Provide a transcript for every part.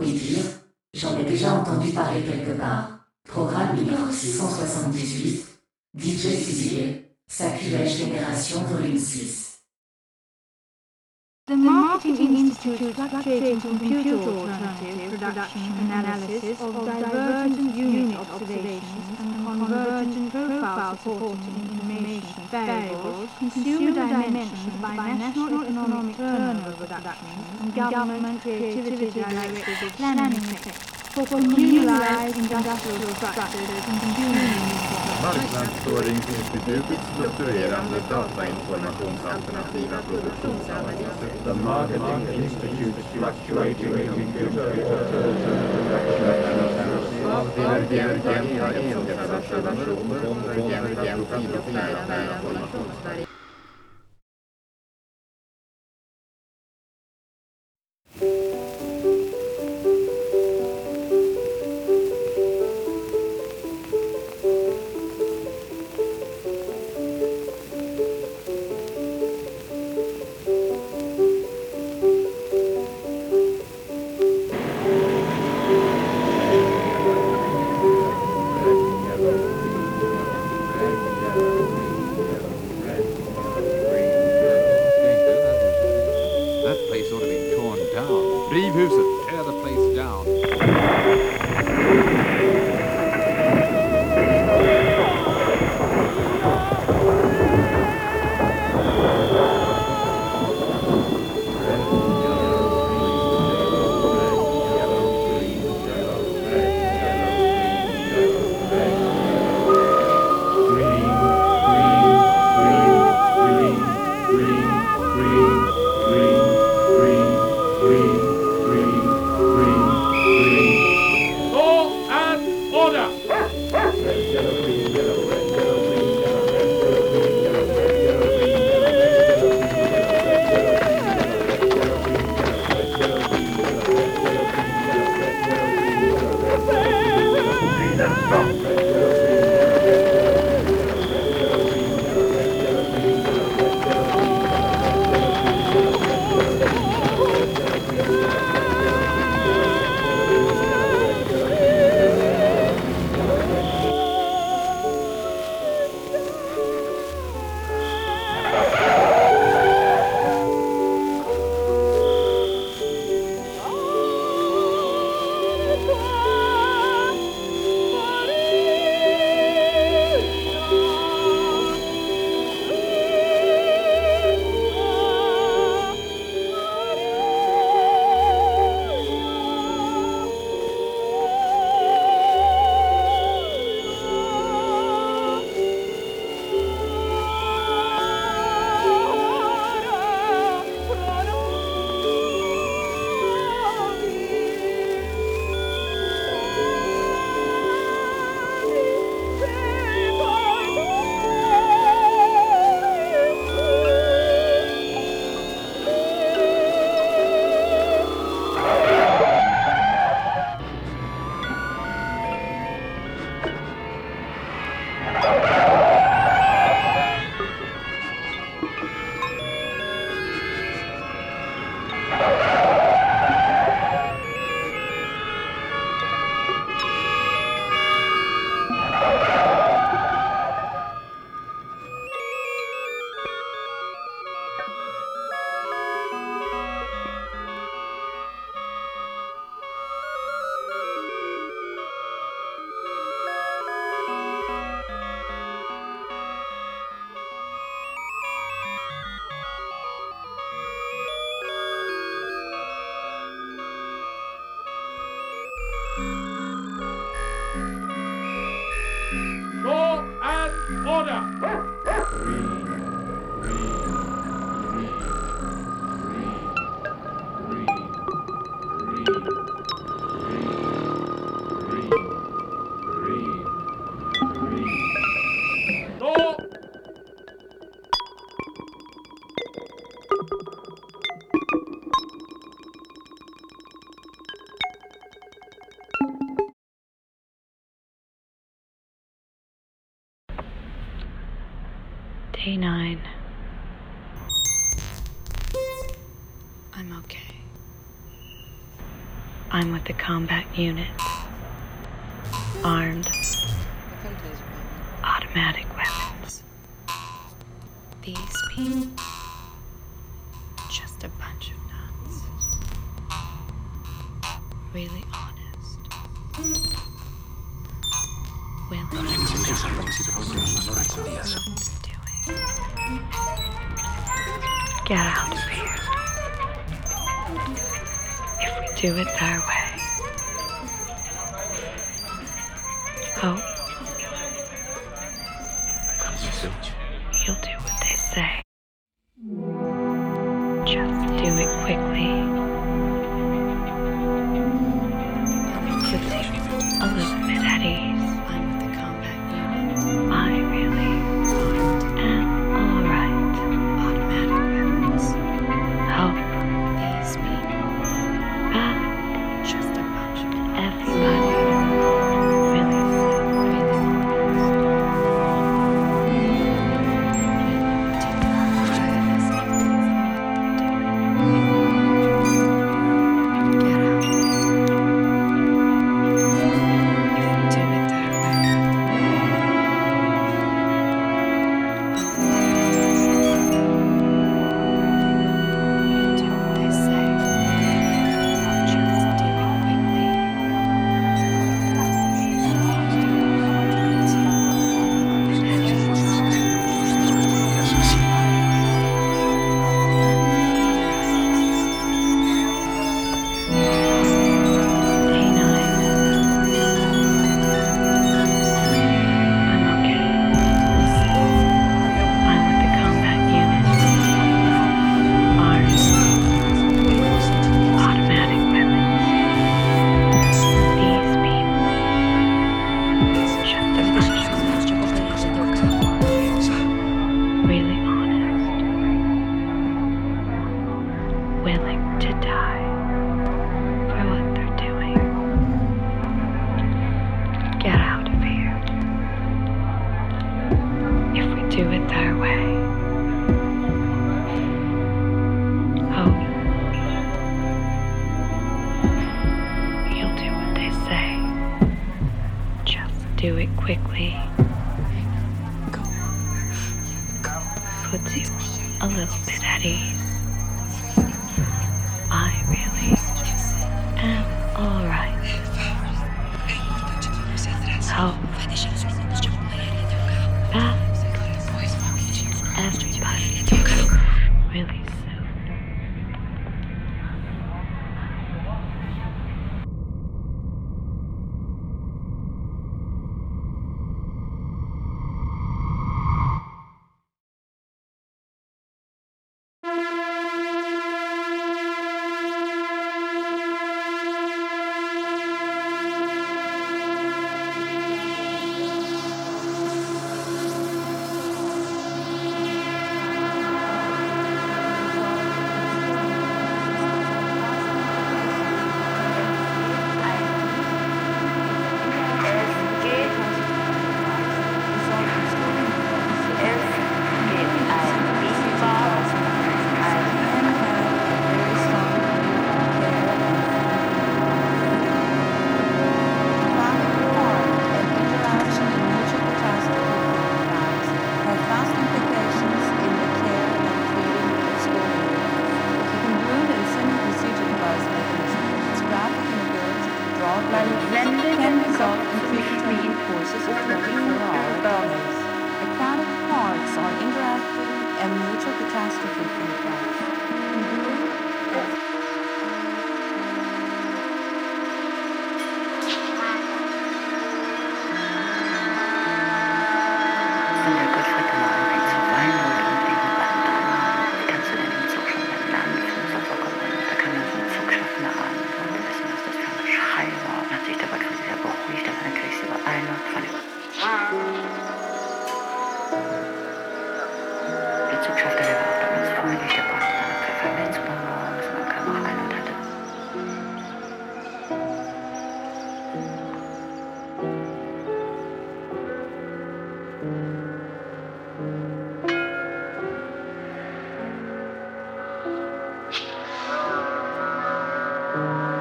Oui dire, j'en ai déjà entendu parler quelque part. Programme numéro 678, DJ Fusilier, Sacrilège Génération Volume 6. The Marketing Institute fluctuating computer alternative production analysis of divergent unit observations and convergent profile supporting information variables, consumer dimensions by national economic turnover reductions and government creativity directed planning effects for communalized industrial structures and consumer units Marknadsföringsinstitutets datainformationsalternativa produktionsanalyser. The Marketing Institute's fluctuating computer alternative production Av divergenta enhetsobservationer, konvergenta profilupplära That Nine. I'm okay. I'm with the combat unit. Armed. Automatic weapons. These people. Just a bunch of nuts. Really do it our way.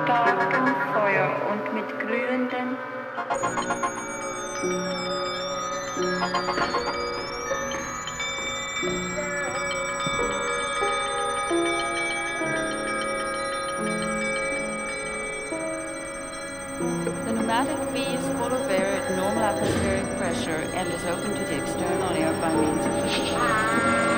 starkem Feuer und mit glühenden The pneumatic bee is full of air at normal atmospheric pressure and is open to the external air by means of the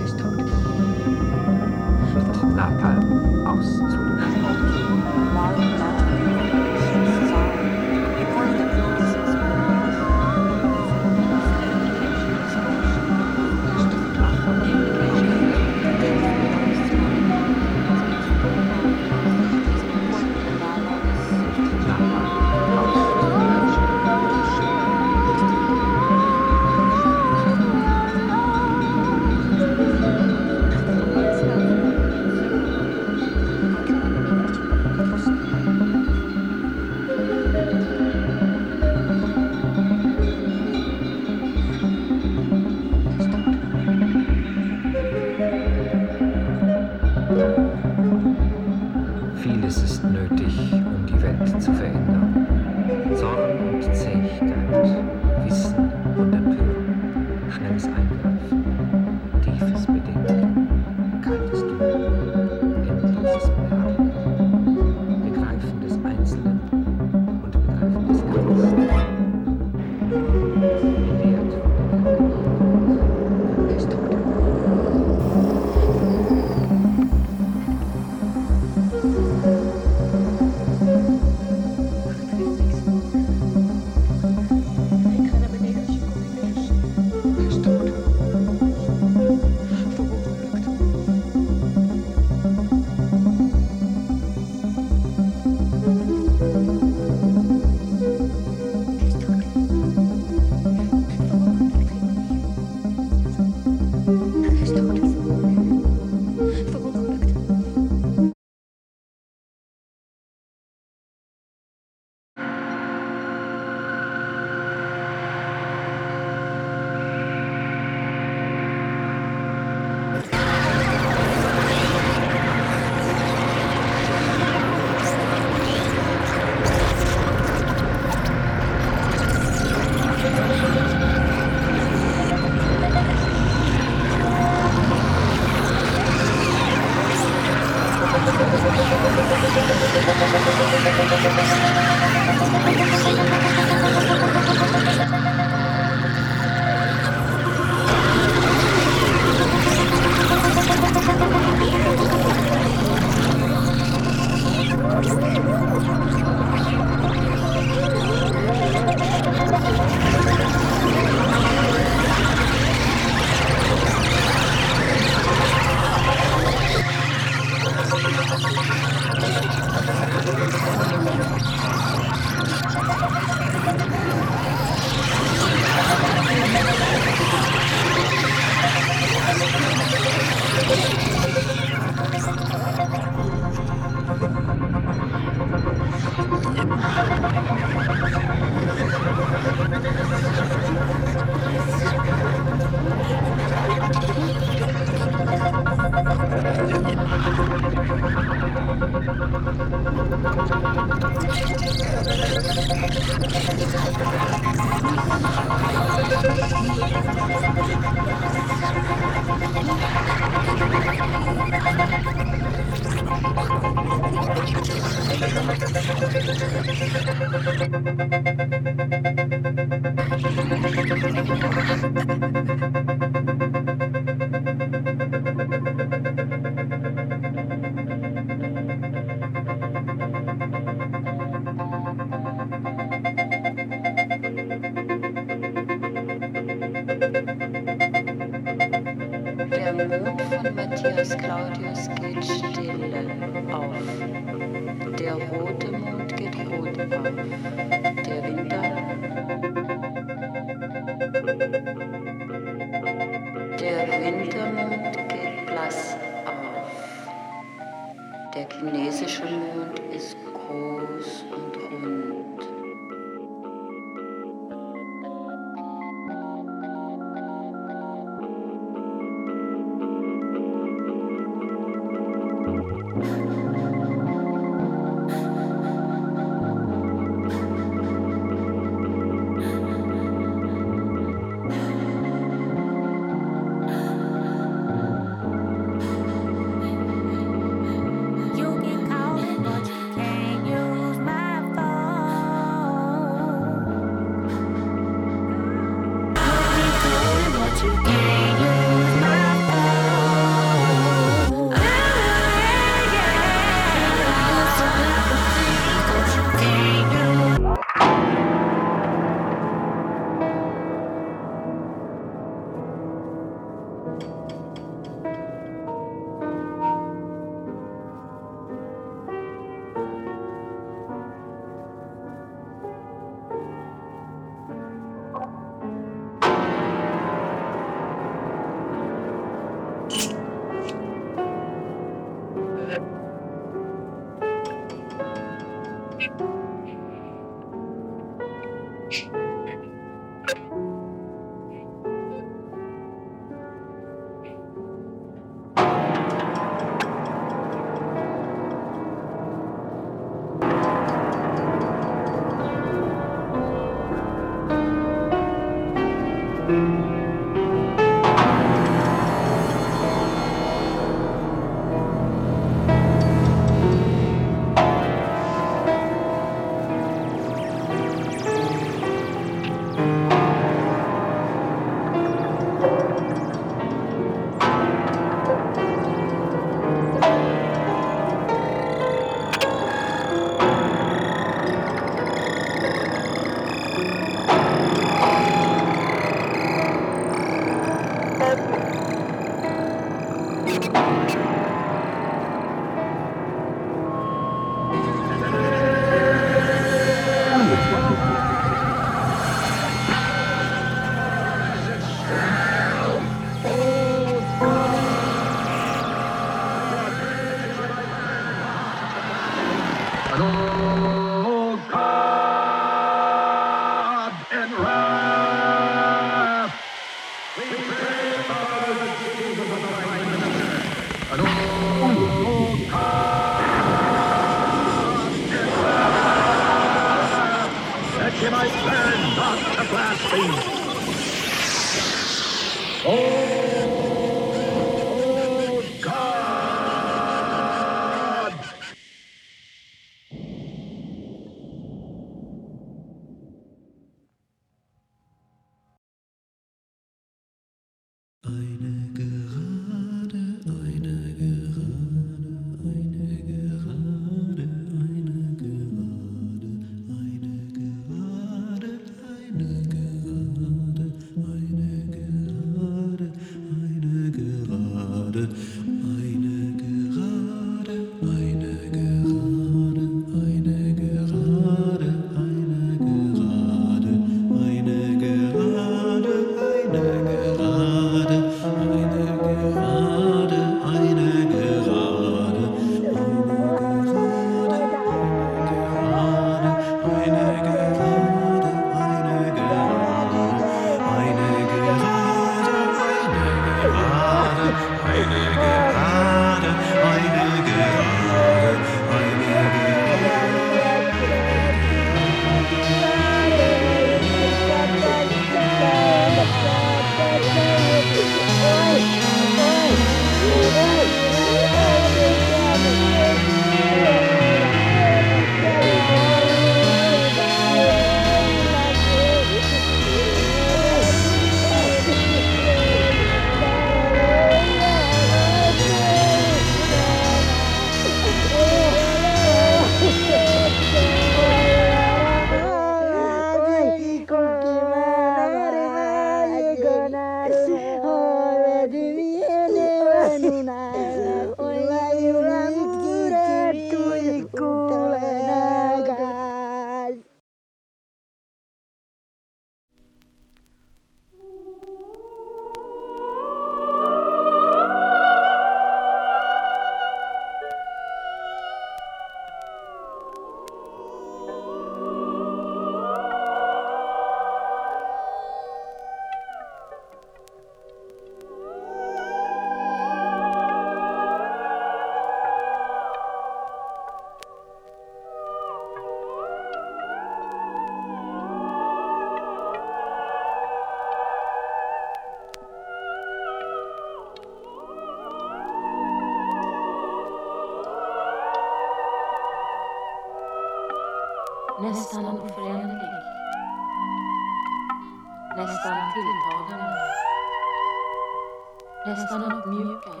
Nästan uppmjukad.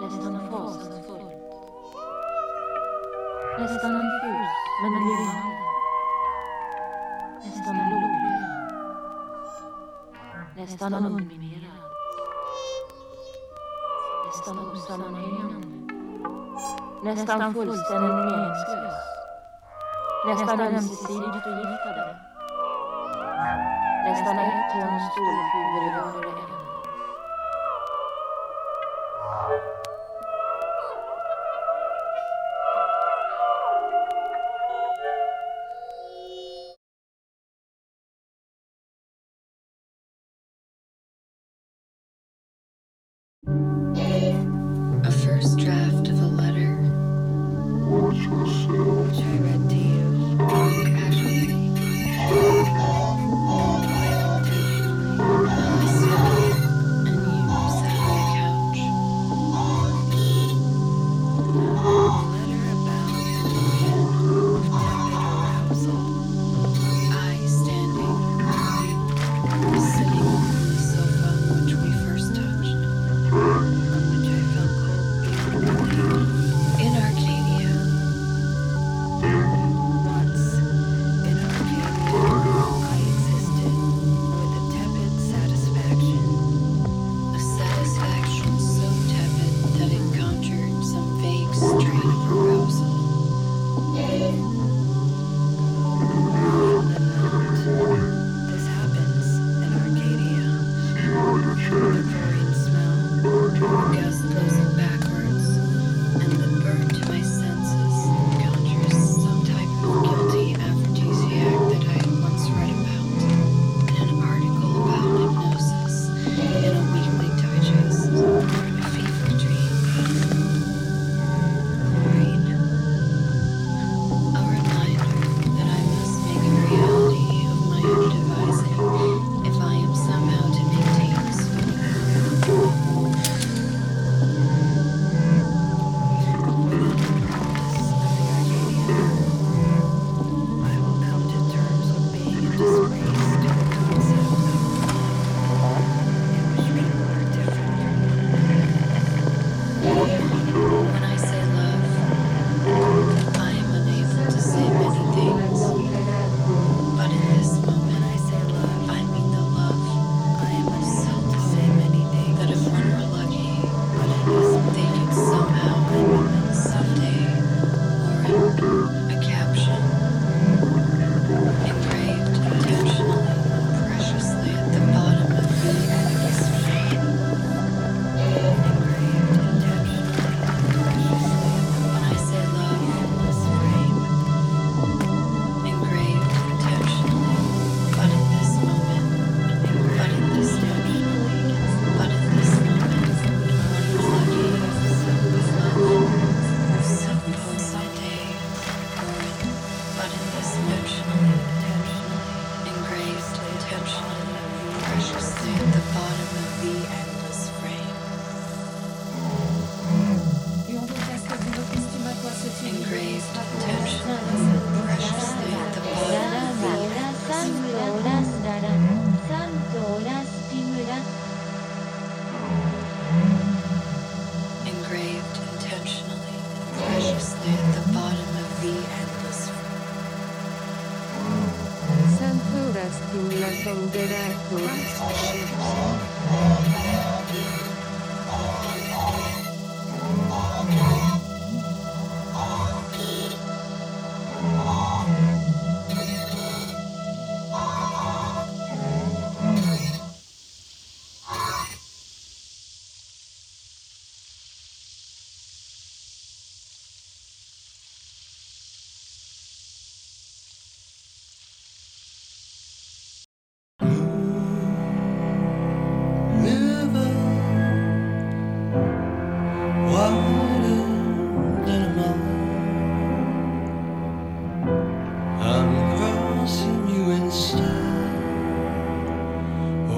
Nästan fasansfullt. Nästan en fus, men en levande. Nästan blodröd. Nästan underminerad. Nästan osammanhängande. Nästan fullständigt meningslös. Nästan ömsesidigt förgiftade. Nästan ett ton stålfuber i var och en.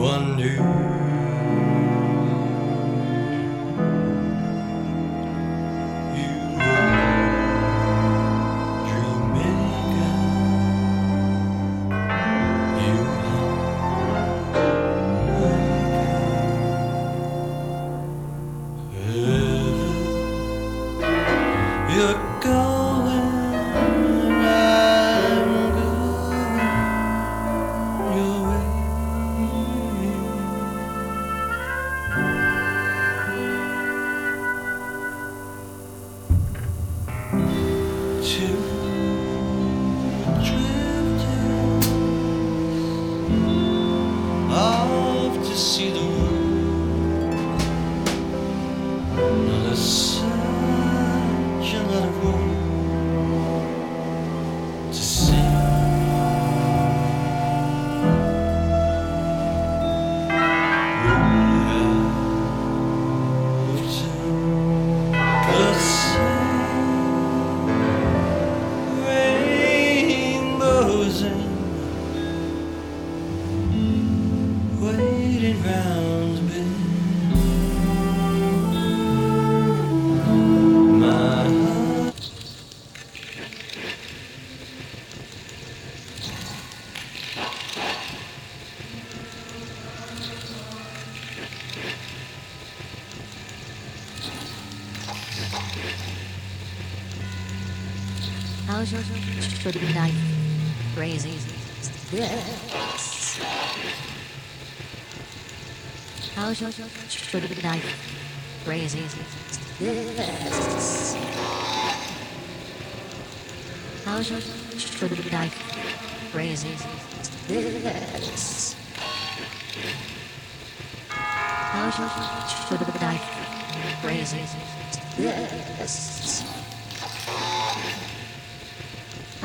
wonder. How's your should be nice? Crazy. Yes. How's your should be nice? Crazy. Yes. How's your should be nice? Crazy. Yes. How's your should be nice? Crazy. Yes.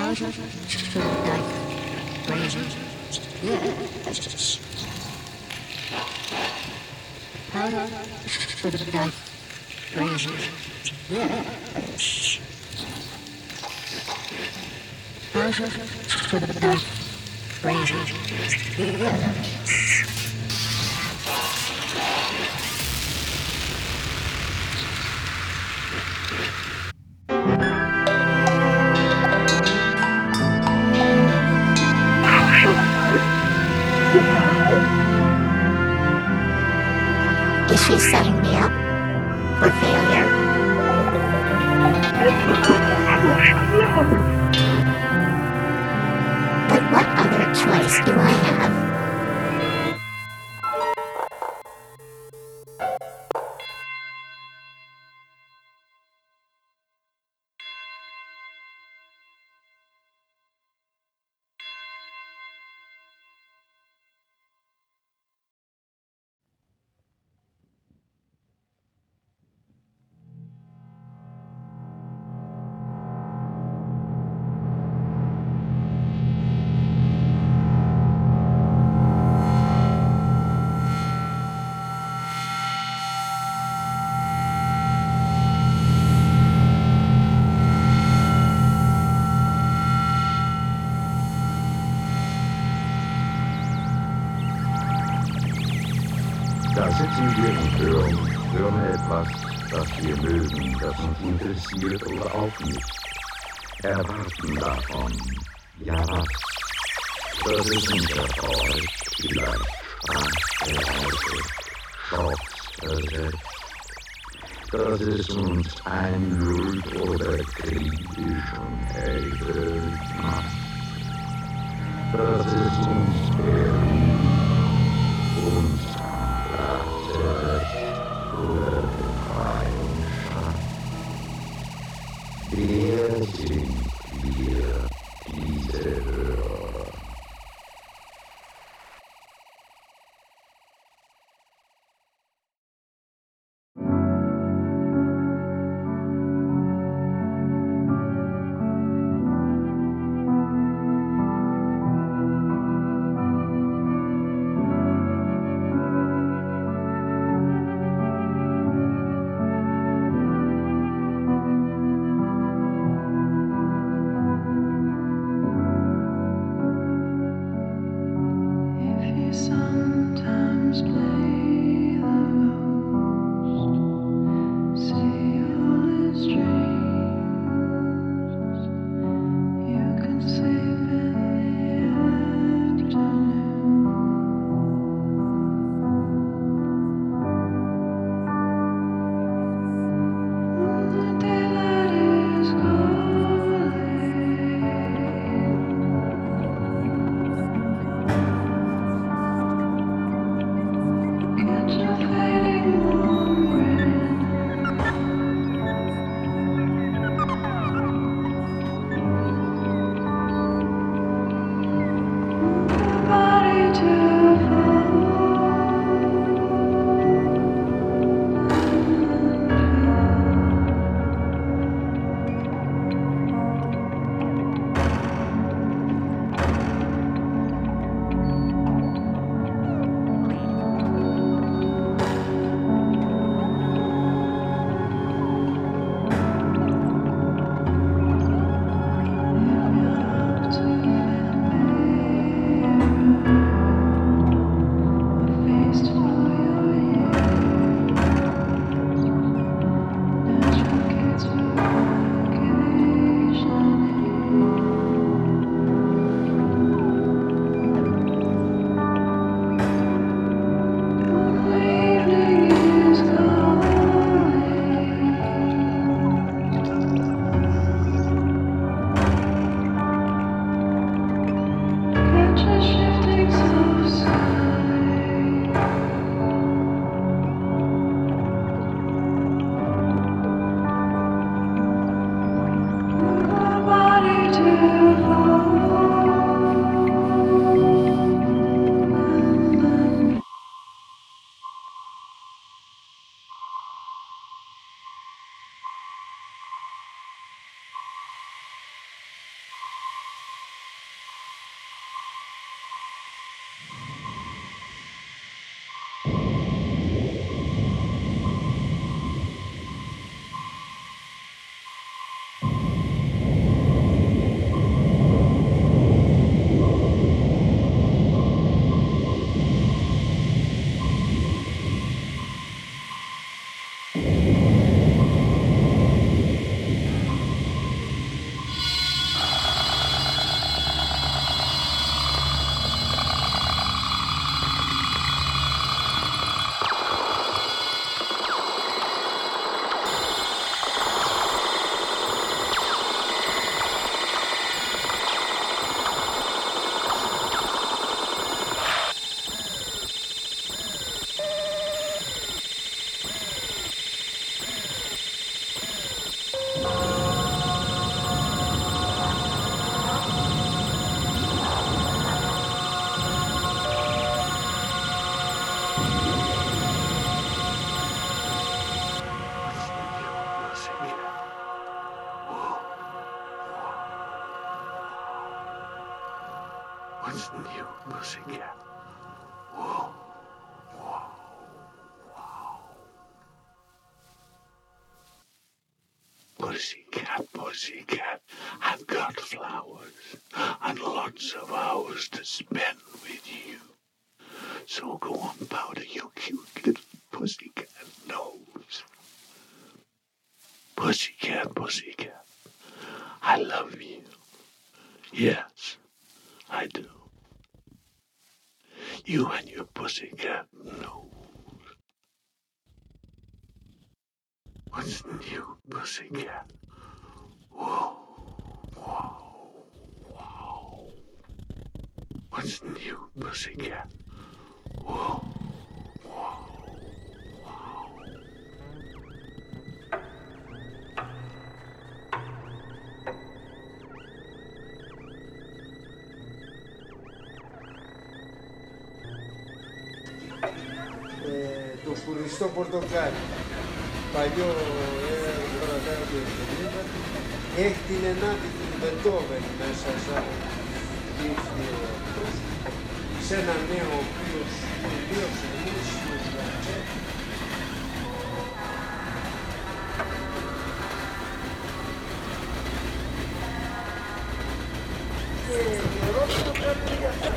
razors, knife, razors, yes. Powder, knife, razors, yes. Powder, knife, razors, yes. interessiert oder auch nicht, erwarten davon, ja was, das ist unter euch vielleicht schwarze Schafsverse. Das ist uns ein Lüg oder griechischen Helden. Das ist uns der sometimes play. What's new, pussycat? Whoa, whoa. Pussycat, pussycat, I've got flowers and lots of hours to spend with you. So go on, powder your cute little pussycat nose. Pussycat, pussycat, I love you. Yes, I do. You your pussycat nose. What's new, pussycat? Whoa, whoa, wow. What's new, pussycat? μυστό πορτοκάλι. Παλιό ε, Έχει την ενάτη του Μπετόβεν μέσα σαν σε ένα νέο ο οποίος τελείωσε Και η το.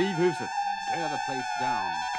Riv huset. Tear the place down.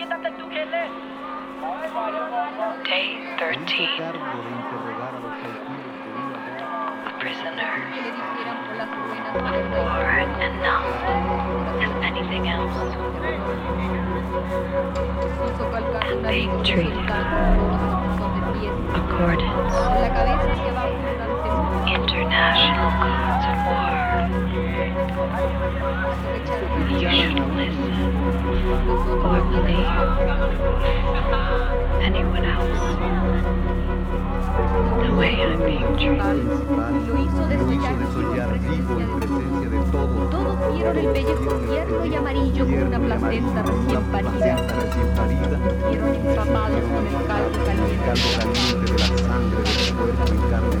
Day 13. A prisoner. Or enough as anything else. And being treated accordance international codes of war. You shouldn't listen or believe anyone else the way I'm being treated. Lo hizo desollar vivo en presencia de todos. Vieron el pellejo tierno y amarillo como una placenta recién parida. Vieron empapados con el caldo caliente de la sangre del cuerpo y carne.